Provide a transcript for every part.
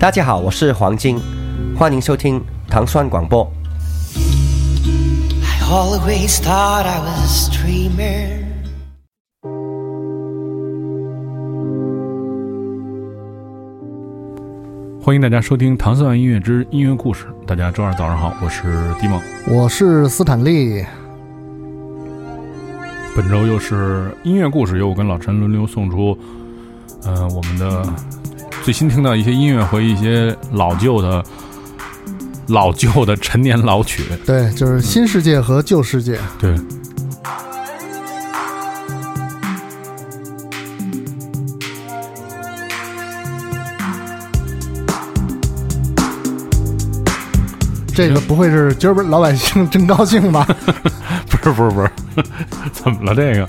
大家好，我是黄金，欢迎收听糖蒜广播。I always thought I was a dreamer. 欢迎大家收听《唐蒜音乐之音乐故事》。大家周二早上好，我是迪梦。我是斯坦利，本周又是音乐故事，由我跟老陈轮流送出，呃，我们的最新听到一些音乐和一些老旧的、老旧的陈年老曲。对，就是新世界和旧世界。对，这个不会是今儿不是老百姓真高兴吧？不是不是不是，怎么了？这个，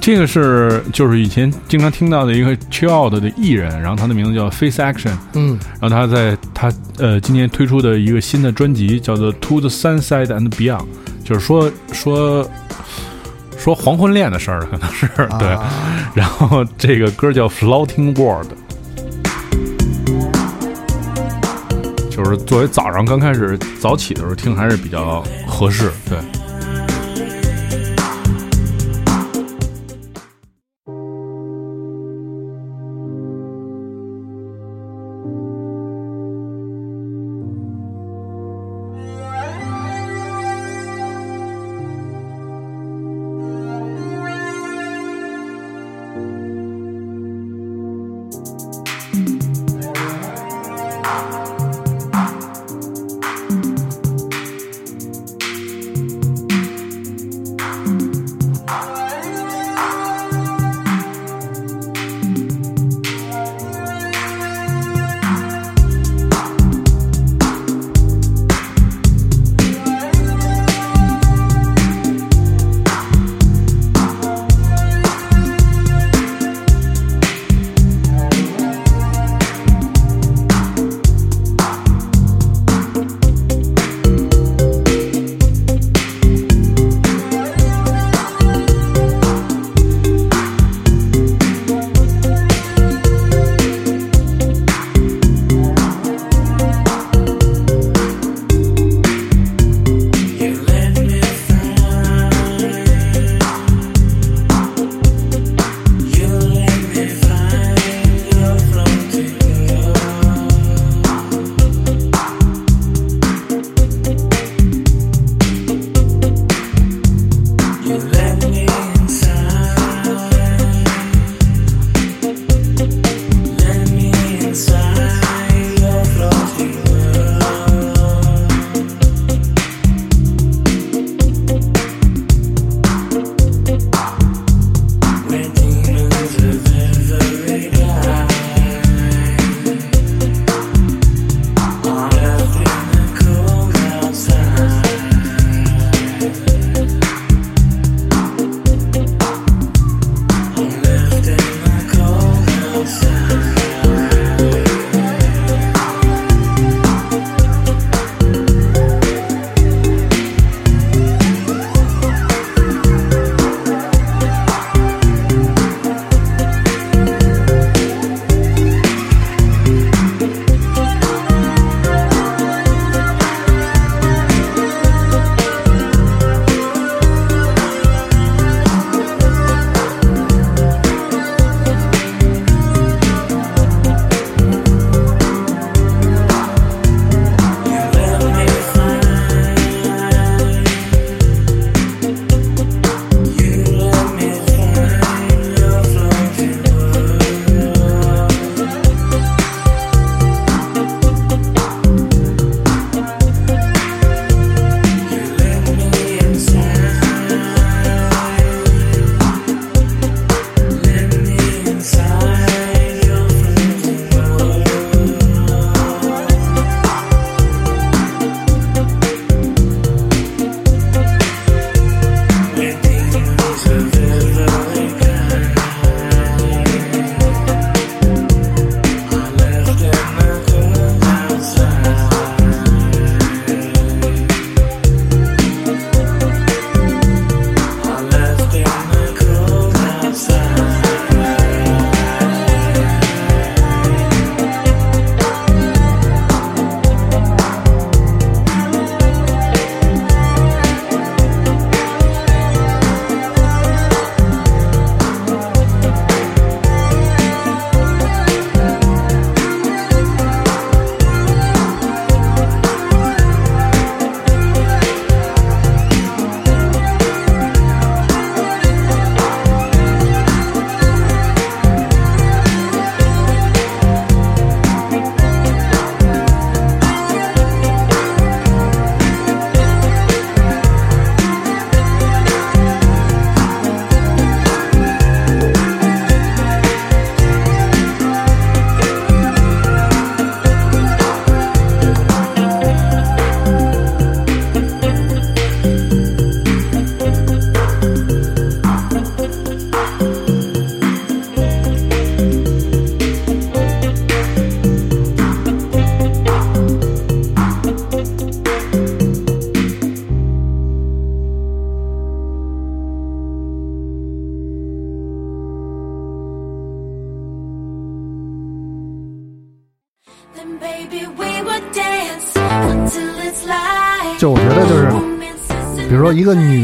这个是就是以前经常听到的一个 chill out 的艺人，然后他的名字叫 Face Action，嗯，然后他在他呃今年推出的一个新的专辑叫做《To the Sunset and Beyond》，就是说说说黄昏恋的事儿，可能是对。啊然后这个歌叫《Floating World》，就是作为早上刚开始早起的时候听还是比较合适，对。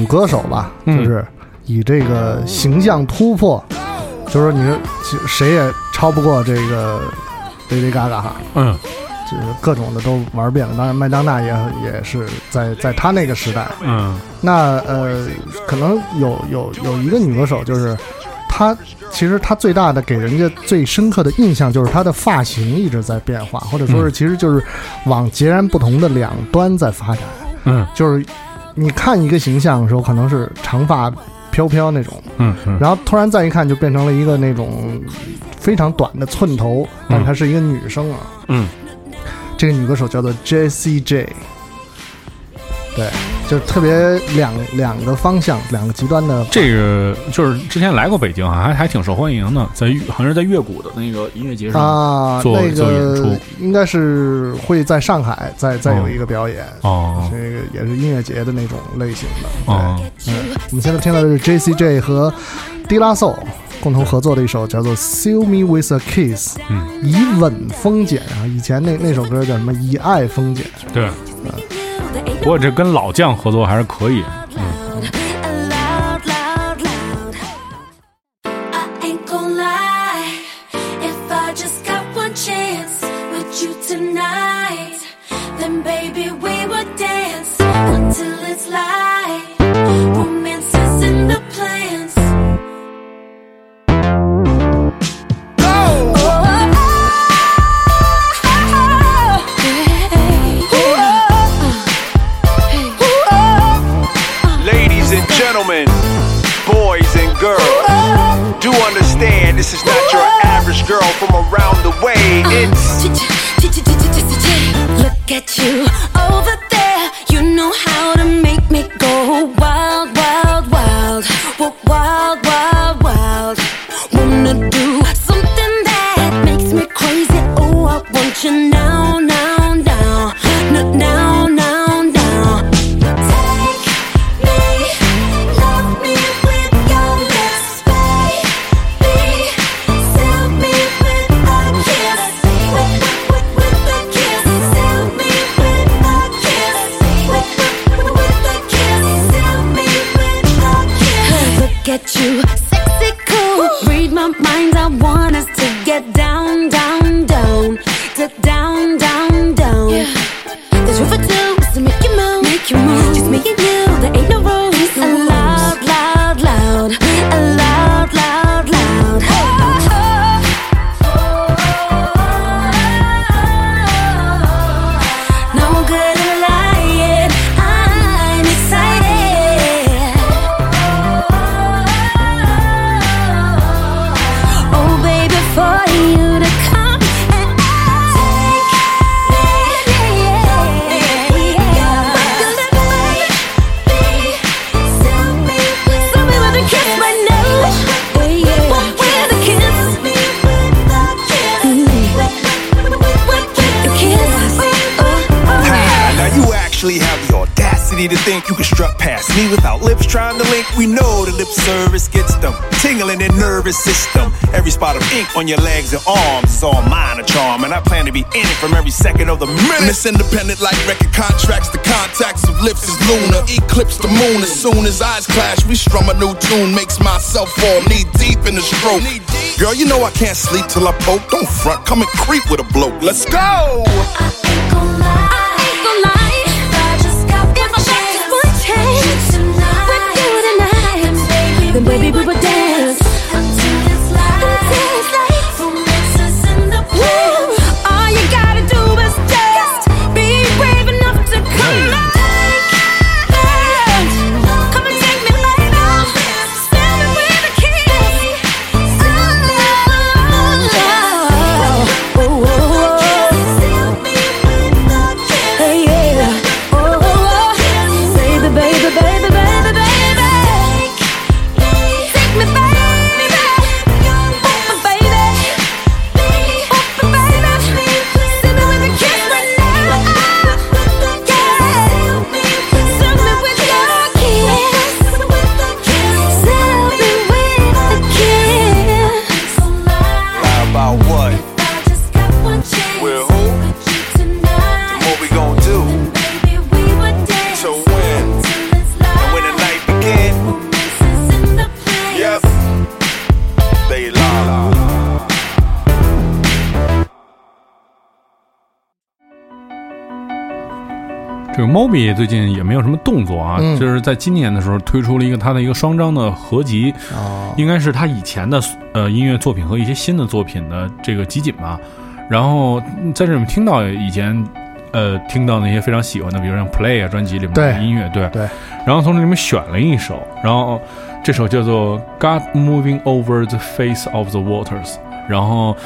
歌手吧，嗯就是以这个形象突破，就是说你说谁也超不过这个 Lady Gaga 哈，嗯就是各种的都玩遍了。当然，麦当娜也也是在在她那个时代。嗯那呃，可能有有有一个女歌手，就是她，其实她最大的给人家最深刻的印象就是她的发型一直在变化，或者说是嗯其实就是往截然不同的两端在发展。嗯就是你看一个形象的时候，可能是长发飘飘那种，嗯嗯，然后突然再一看就变成了一个那种非常短的寸头，但她是一个女生啊。嗯，这个女歌手叫做 Jessie J。对，就特别两两个方向，两个极端的。这个就是之前来过北京啊，还还挺受欢迎的，在好像是在乐谷的那个音乐节上。啊，做那做演个出应该是会在上海再再有一个表演，哦这个也是音乐节的那种类型的。哦，嗯，我们现在听到的是 J C J 和 D La Soul 共同合作的一首叫做《Seal Me with a Kiss》，嗯，以吻封缄啊，以前那那首歌叫什么？以爱封缄。对。ain't 不过这跟老将合作还是可以。嗯 gentlemen, boys and girls, do understand this is not your average girl from around the way. It's Look at you over there. You know how to make me go wild, wild, wild. Wild, wild, wild. Wanna do something that makes me crazy. Oh, I want you now, audacity to think you can strut past me without lips trying to link. We know the lip service gets them tingling their nervous system. Every spot of ink on your legs and arms is all mine a charm, and I plan to be in it from every second of the minute. Miss Independent like record contracts. The contacts of lips is lunar. Eclipse the moon as soon as eyes clash. We strum a new tune. Makes myself fall knee deep in the stroke. Girl, you know I can't sleep till I poke. Don't front, come and creep with a bloke. Let's go. 个 Moby 最近也没有什么动作啊，嗯就是在今年的时候推出了一个他的一个双张的合集，哦，应该是他以前的呃音乐作品和一些新的作品的这个集锦吧。然后嗯在这里面听到以前呃听到那些非常喜欢的，比如像 Play 啊专辑里面的对音乐，对对。然后从这里面选了一首，然后这首叫做《God Moving Over the Face of the Waters》，然后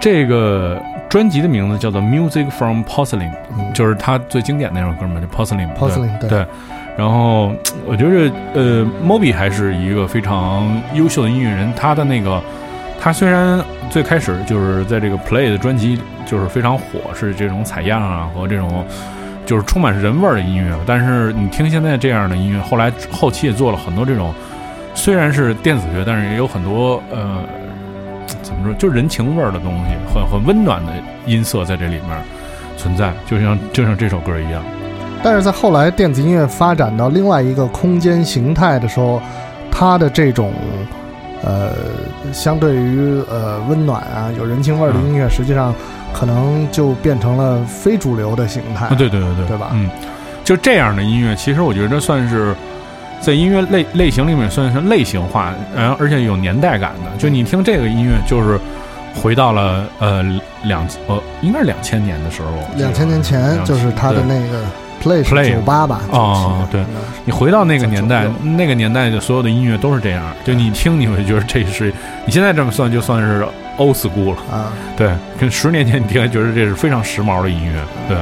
这个专辑的名字叫做《Music from Porcelain》，就是他最经典的那首歌嘛，就 Porcelain 对。Porcelain，对对。然后我觉得呃，Moby 还是一个非常优秀的音乐人，他的那个。他虽然最开始就是在这个 Play 的专辑就是非常火，是这种采样啊和这种就是充满人味儿的音乐，但是你听现在这样的音乐，后来后期也做了很多这种虽然是电子乐，但是也有很多呃怎么说，就是人情味儿的东西，很很温暖的音色在这里面存在，就像就像这首歌一样。但是在后来电子音乐发展到另外一个空间形态的时候，它的这种呃，相对于呃温暖啊、有人情味儿的音乐，实际上可能就变成了非主流的形态。啊，对对对对，对吧嗯，就这样的音乐，其实我觉得算是在音乐类类型里面算是类型化，然后而且有年代感的。就你听这个音乐，就是回到了呃两呃应该是两千年的时候，两千年前就是他的那个 Play 是 Play 九八吧？哦对你回到那个年代，那个年代的所有的音乐都是这样，就你听你会觉得这是你现在这么算就算是 old school 了，啊，对，跟十年前你听还觉得这是非常时髦的音乐，对。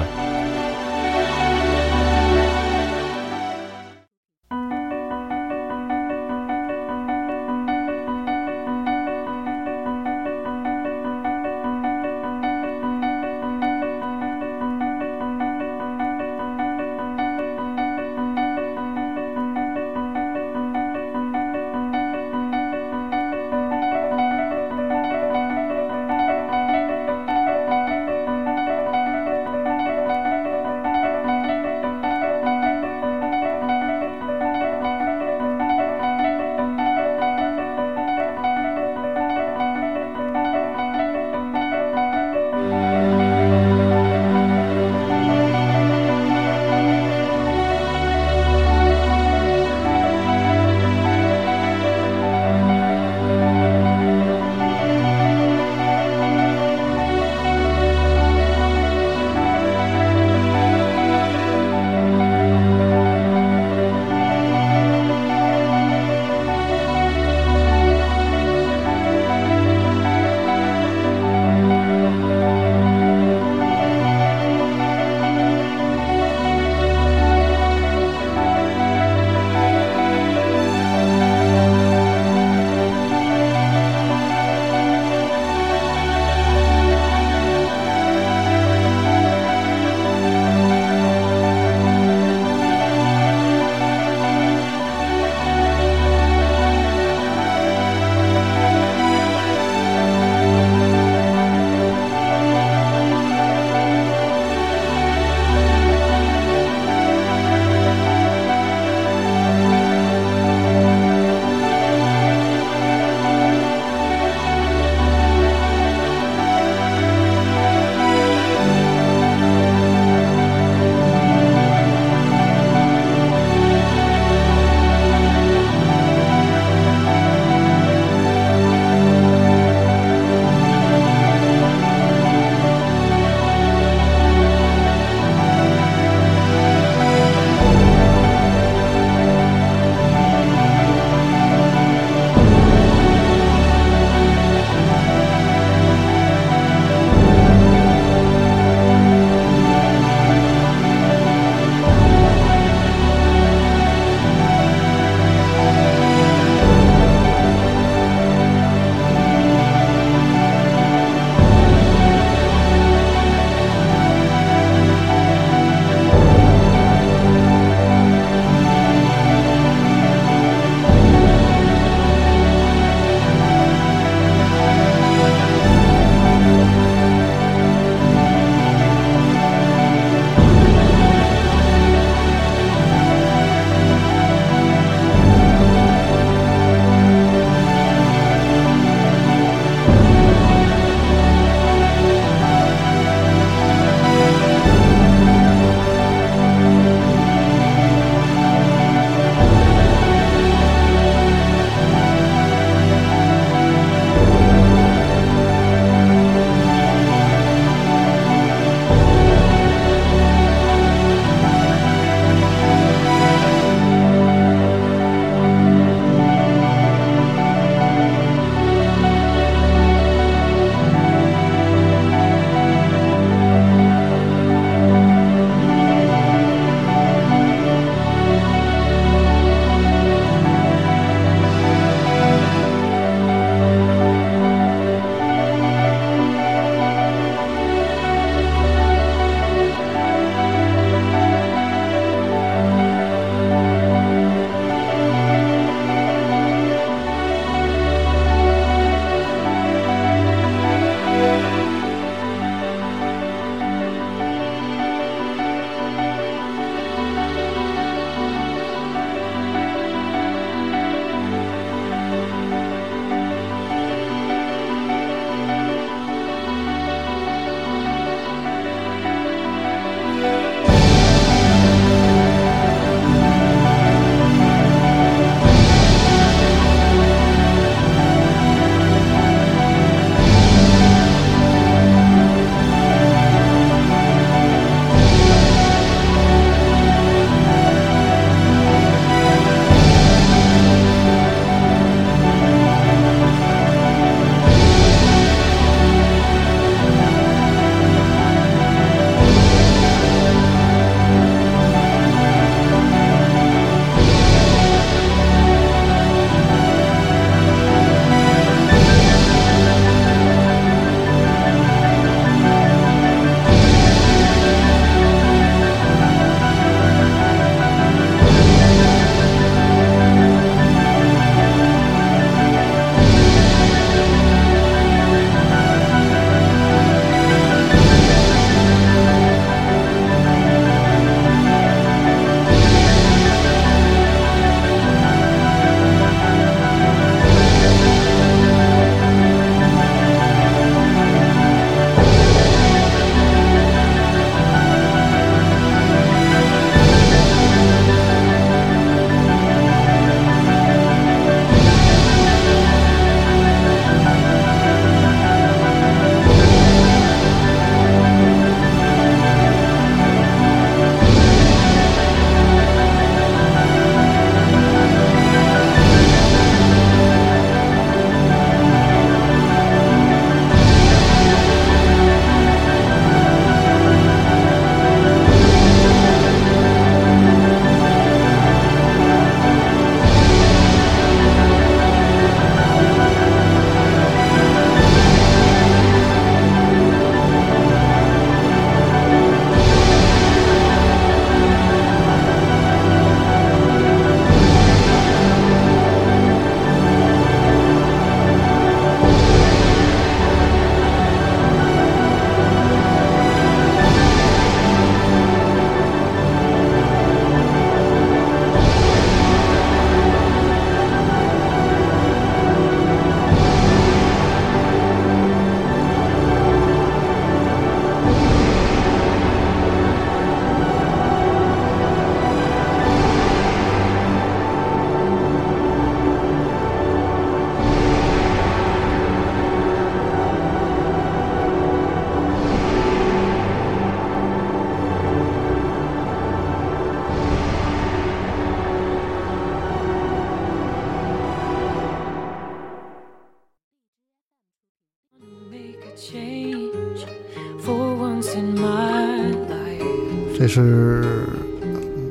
这是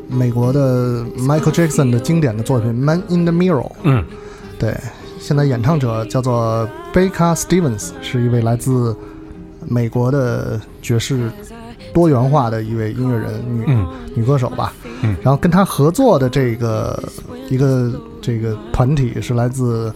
美国的 Michael Jackson 的经典的作品《Man in the Mirror》。嗯，对，现在演唱者叫做 Becca Stevens，是一位来自美国的爵士多元化的一位音乐人，女、嗯女歌手吧。嗯然后跟她合作的这个一个这个团体是来自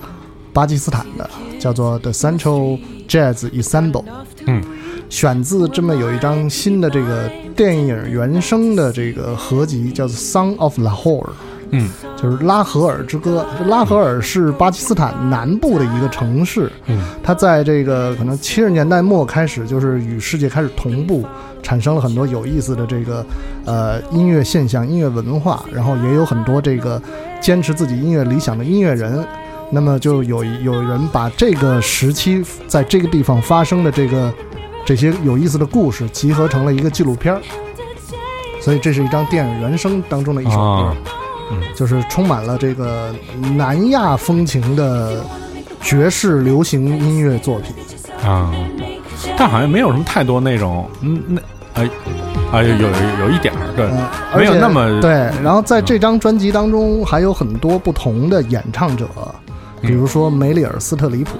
巴基斯坦的，叫做 The Central Jazz Ensemble。嗯，选自这么有一张新的这个电影原声的这个合集，叫做《Song of Lahore》。嗯就是拉合尔之歌。拉合尔是巴基斯坦南部的一个城市，嗯，它在这个可能七十年代末开始，就是与世界开始同步，产生了很多有意思的这个呃音乐现象、音乐文化，然后也有很多这个坚持自己音乐理想的音乐人。那么就有有人把这个时期在这个地方发生的这个这些有意思的故事集合成了一个纪录片儿，所以这是一张电影原声当中的一首歌。啊，就是充满了这个南亚风情的爵士流行音乐作品。啊，但好像没有什么太多那种，嗯，那哎哎有有有一点儿，对，嗯，没有那么对。然后在这张专辑当中还有很多不同的演唱者，比如说梅里尔·斯特里普。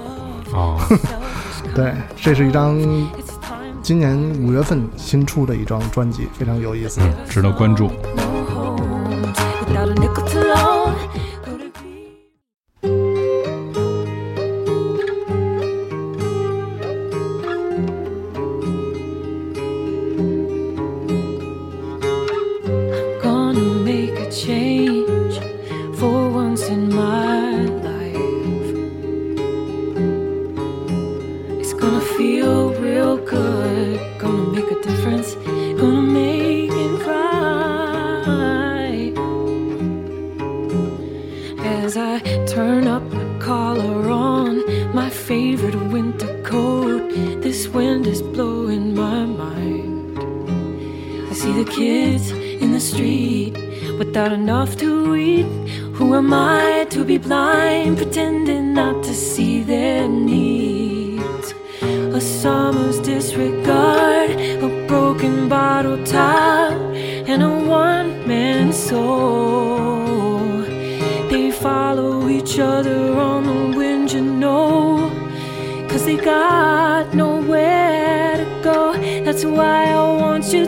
哦，对，这是一张今年五月份新出的一张专辑，非常有意思。嗯，值得关注。That's why I want you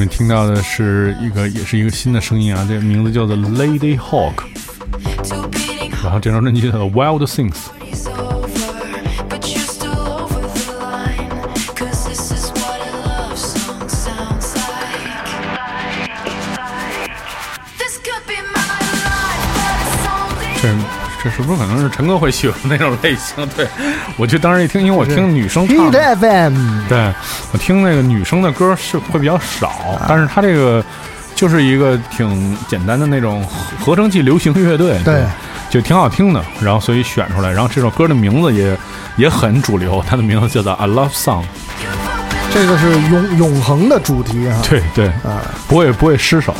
们听到的是一个，也是一个新的声音啊，这个名字叫做 Lady Hawk，然后这张专辑叫做 Wild Things。是不是可能是陈哥会喜欢那种类型？对我就当时一听，因为我听女生唱的，FM，对我听那个女生的歌是会比较少，但是她这个就是一个挺简单的那种合成器流行乐队，对，就挺好听的，然后所以选出来，然后这首歌的名字也也很主流，它的名字叫做《A Love Song》，这个是永永恒的主题啊。对对，啊，不会不会失手。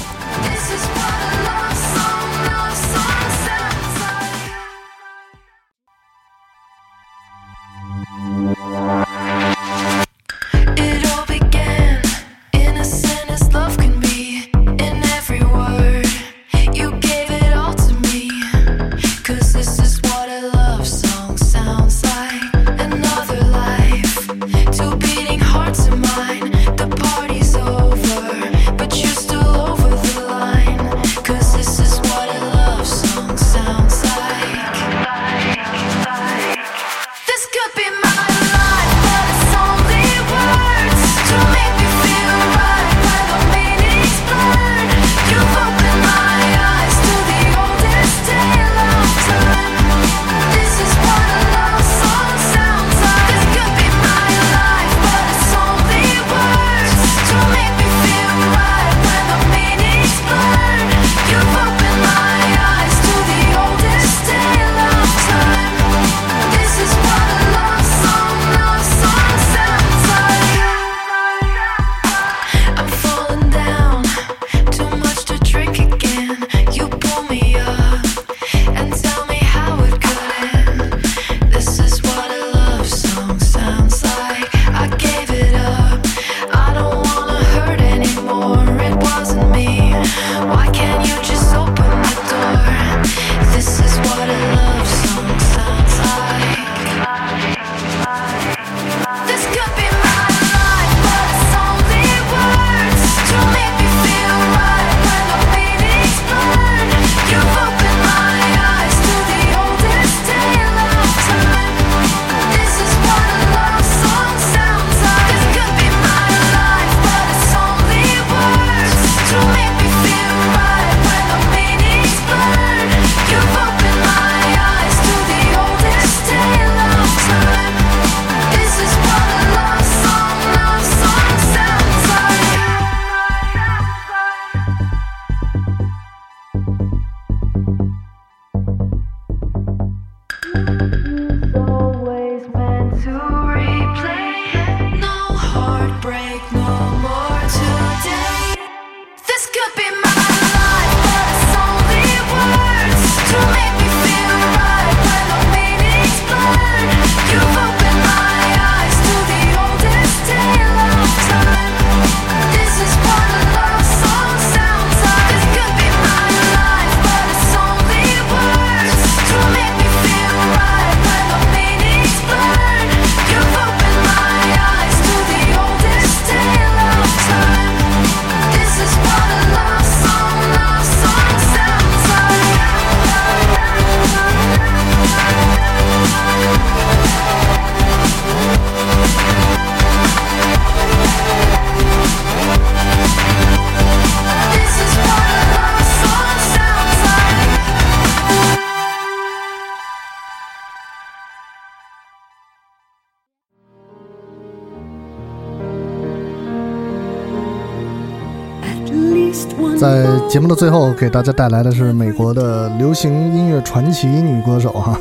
节目的最后，给大家带来的是美国的流行音乐传奇女歌手哈，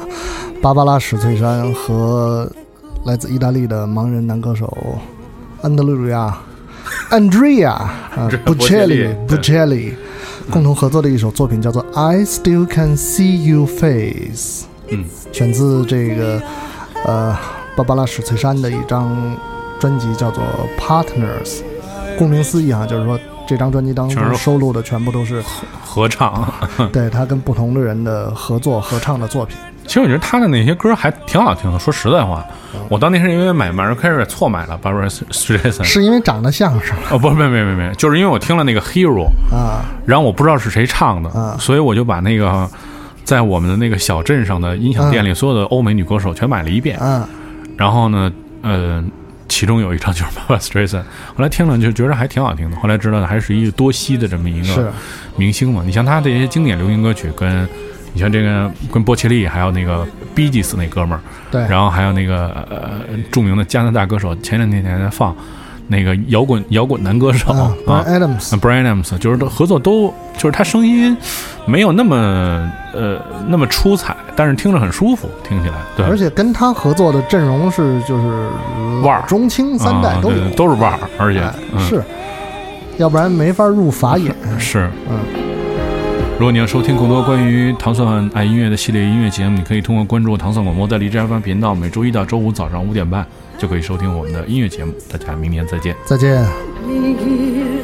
芭芭拉史翠珊和来自意大利的盲人男歌手安德鲁亚 Andrea 啊波切利 Bocelli 对 Bocelli 共同合作的一首作品叫做《I Still Can See You Face》，嗯，选自这个呃芭芭拉史翠珊的一张专辑叫做《Partners》。顾名思义啊，就是说这张专辑当中收录的全部都是合唱，对他跟不同的人的合作合唱的作品。其实我觉得他的那些歌还挺好听的。说实在话，我当年是因为买 Mariah Carey 错买了 Barbara Streisand，是因为长得像是吗？哦，不是，没没没没，就是因为我听了那个 Hero，啊，然后我不知道是谁唱的，啊所以我就把那个在我们的那个小镇上的音响店里所有的欧美女歌手全买了一遍。嗯，然后呢，呃，其中有一张就是 Barbara Streisand，后来听了就觉得还挺好听的。后来知道还是一个多西的这么一个明星嘛。你像他这些经典流行歌曲，跟你像这个跟波切利，还有那个 Gees 那哥们儿，对，然后还有那个呃著名的加拿大歌手，前两天还在放那个摇滚摇滚男歌手啊 Adams，啊 Brian Adams 就是合作都就是他声音没有那么呃那么出彩，但是听着很舒服，听起来对，而且跟他合作的阵容是就是腕儿。中青三代啊都有，对都是腕儿，而且、哎嗯、是，要不然没法入法眼。是。嗯。如果你要收听更多关于糖蒜爱音乐的系列音乐节目，你可以通过关注糖蒜广播在荔枝 FM 频道，每周一到周五早上五点半就可以收听我们的音乐节目。大家明年再见。再见。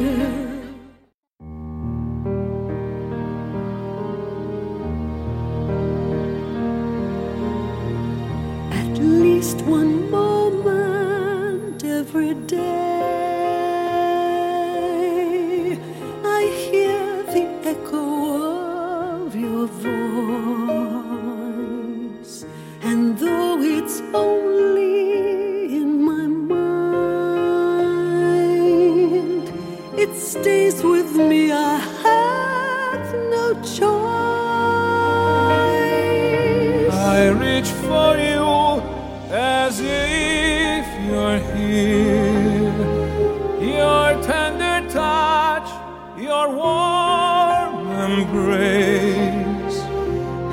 Embrace.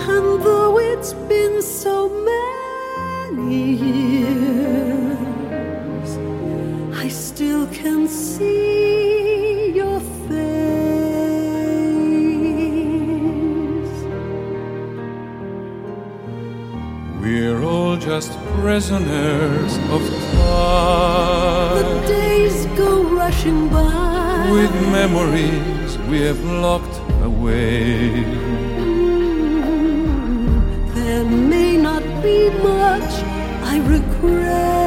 And though it's been so many years, I still can see your face. We're all just prisoners of time. The days go rushing by. With memories we have locked away. There may not be much I regret.